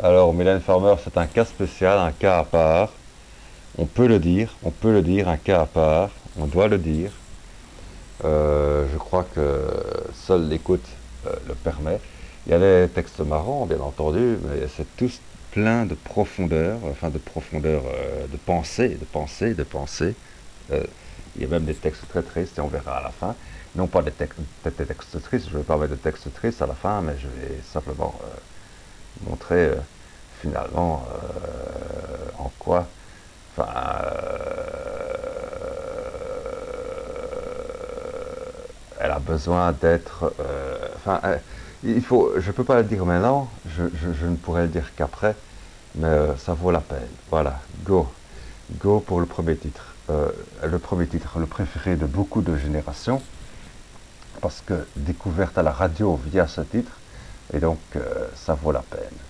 Alors, Mylène Farmer, c'est un cas spécial, un cas à part. On peut le dire, on peut le dire, un cas à part. On doit le dire. Euh, je crois que seule l'écoute euh, le permet. Il y a des textes marrants, bien entendu, mais c'est tous plein de profondeur, enfin de profondeur euh, de pensée, de pensée, de pensée. il y a même des textes très tristes et on verra à la fin. Non pas des, des textes tristes, je ne vais pas mettre de textes tristes à la fin, mais je vais simplement montrer euh, finalement euh, en quoi, enfin, euh, elle a besoin d'être, enfin, il faut, je peux pas le dire maintenant, je, ne pourrais le dire qu'après, mais ça vaut la peine. Voilà, go, go pour le premier titre. le premier titre, le préféré de beaucoup de générations, parce que découverte à la radio via ce titre, et donc, euh, ça vaut la peine.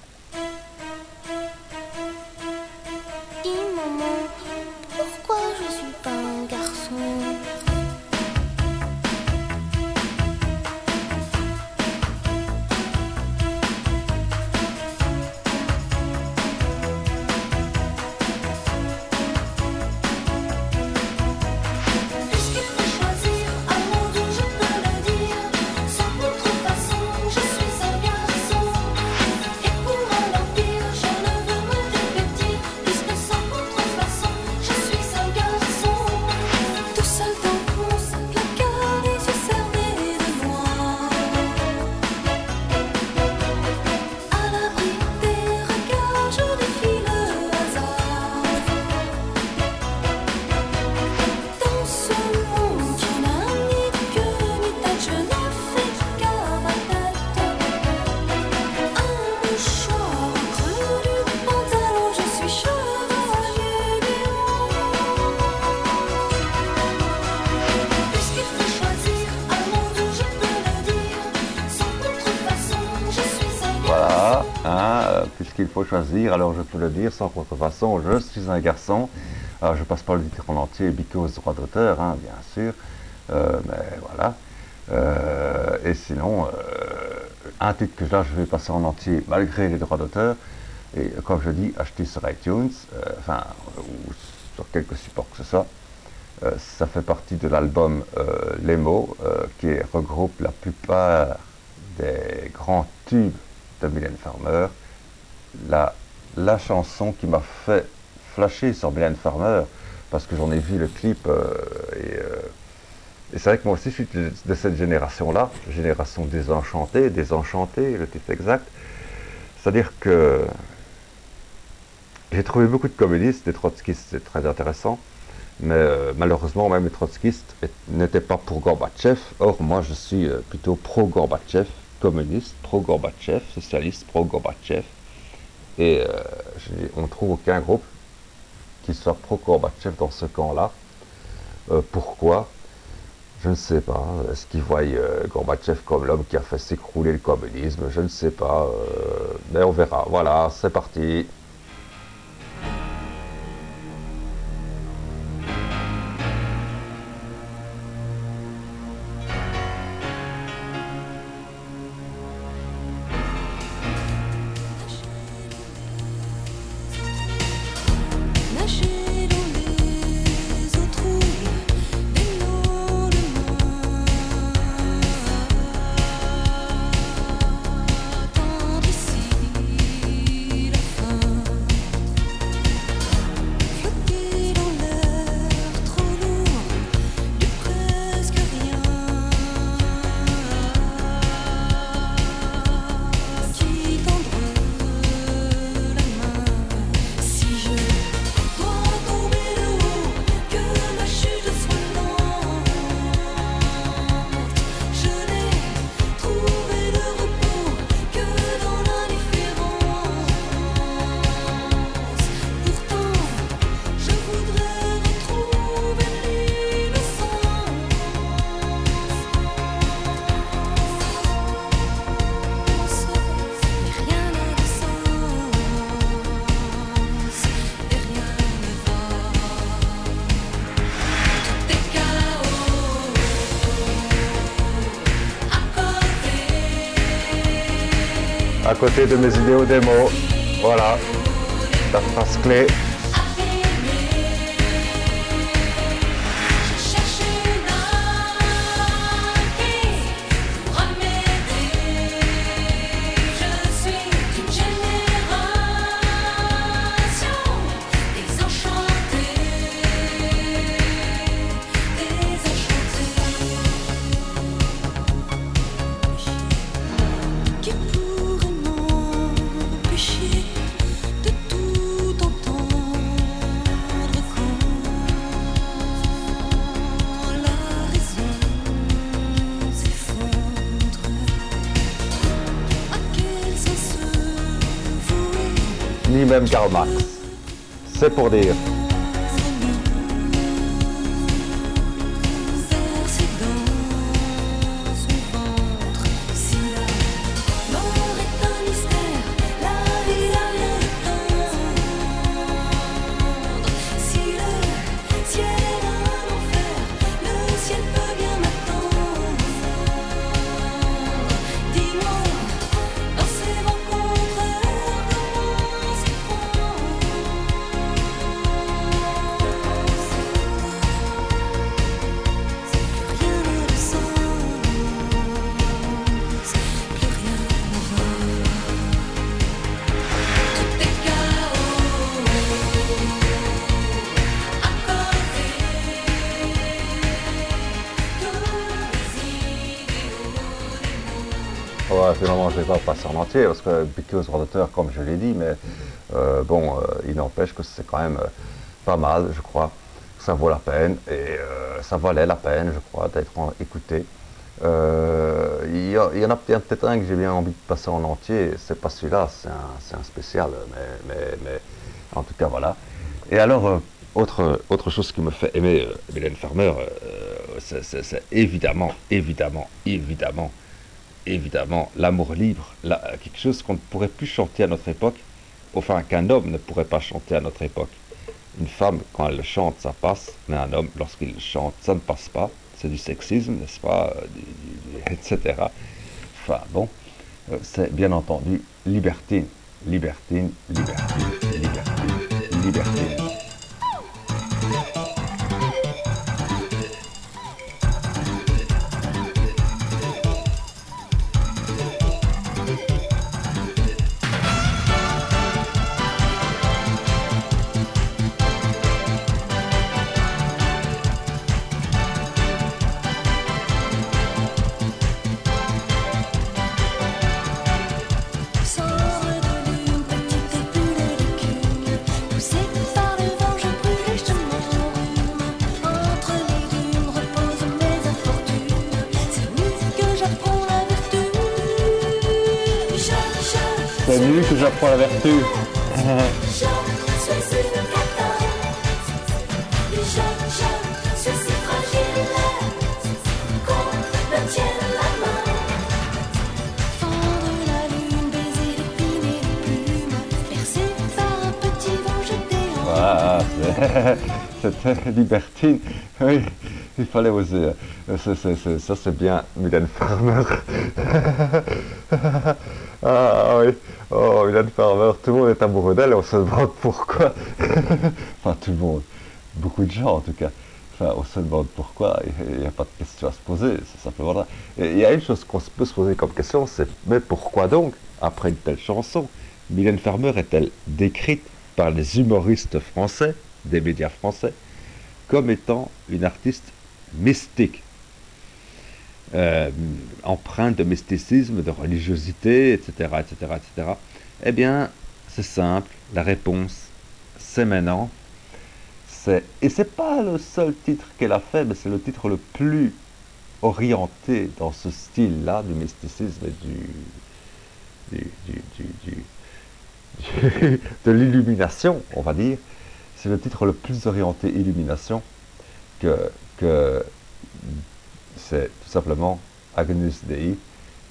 Choisir, alors je peux le dire sans contrefaçon, je suis un garçon. Alors je passe pas le titre en entier, because droit d'auteur, hein, bien sûr. Euh, mais voilà. Euh, et sinon, euh, un titre que là je vais passer en entier malgré les droits d'auteur. Et comme je dis, acheter sur iTunes, enfin, ou sur quelques supports que ce soit. ça fait partie de l'album Les mots, qui regroupe la plupart des grands tubes de Mylène Farmer la, chanson qui m'a fait flasher sur Mylène Farmer, parce que j'en ai vu le clip, euh, euh, et, c'est vrai que moi aussi je suis de, cette génération-là, génération désenchantée, désenchantée, le titre exact. C'est-à-dire que j'ai trouvé beaucoup de communistes, des trotskistes, c'est très intéressant, mais euh, malheureusement, même les trotskistes n'étaient pas pour Gorbatchev. Or, moi, je suis plutôt pro-Gorbatchev, communiste, pro-Gorbatchev, socialiste, pro-Gorbatchev. Et euh, on ne trouve aucun groupe qui soit pro-Gorbatchev dans ce camp-là. Euh, pourquoi? Je ne sais pas. Est-ce qu'ils voient euh, Gorbatchev comme l'homme qui a fait s'écrouler le communisme? Je ne sais pas. mais on verra. Voilà, c'est parti. Côté de mes idéaux démos. Voilà, la phrase clé. Ni même Karl Marx. C'est pour dire. Finalement, je ne vais pas passer en entier parce que Because d'auteur, comme je l'ai dit, mais euh, bon, euh, il n'empêche que c'est quand même euh, pas mal, je crois. Ça vaut la peine et ça valait la peine, je crois, d'être écouté. Il y, en a peut-être un que j'ai bien envie de passer en entier, c'est pas celui-là, c'est un, spécial, mais, en tout cas, voilà. Et alors, autre, autre chose qui me fait aimer Mylène Farmer, c'est évidemment, évidemment, évidemment, évidemment l'amour libre, quelque chose qu'on ne pourrait plus chanter à notre époque, enfin qu'un homme ne pourrait pas chanter à notre époque. Une femme, quand elle chante, ça passe, mais un homme, lorsqu'il chante, ça ne passe pas. C'est du sexisme, n'est-ce pas, etc. Enfin bon, euh, c'est bien entendu libertine, libertine, libertine, libertine, libertine. C'est nu que j'apprends la vertu. Voilà, c'était libertine. Oui, il fallait oser. ça, c'est bien, Mylène Farmer. ah oui, oh, Mylène Farmer, tout le monde est amoureux d'elle et on se demande pourquoi. enfin, tout le monde, beaucoup de gens en tout cas. Enfin, on se demande pourquoi, il n'y a pas de question à se poser, c'est simplement là. Il y a une chose qu'on peut se poser comme question, c'est mais pourquoi donc, après une telle chanson, Mylène Farmer est-elle décrite par les humoristes français, des médias français, comme étant une artiste mystique, euh, empreinte de mysticisme, de religiosité, etc., etc., etc. Eh bien, c'est simple, la réponse, c'est maintenant. Et c'est pas le seul titre qu'elle a fait, mais c'est le titre le plus orienté dans ce style-là du mysticisme et du, de l'illumination, on va dire. C'est le titre le plus orienté illumination que, c'est tout simplement Agnus Dei,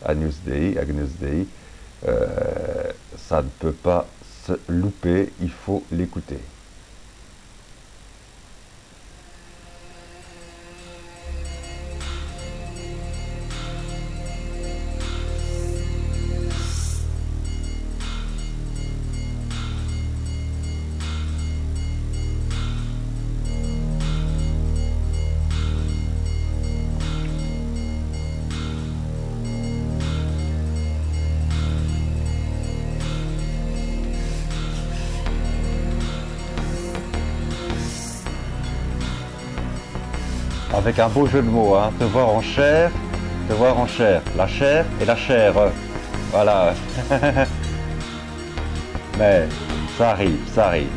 Agnus Dei, Agnus Dei. Euh, ça ne peut pas se louper, il faut l'écouter. Avec un beau jeu de mots, hein. te voir en chair, te voir en chair, la chair et la chair, voilà. Mais ça arrive, ça arrive.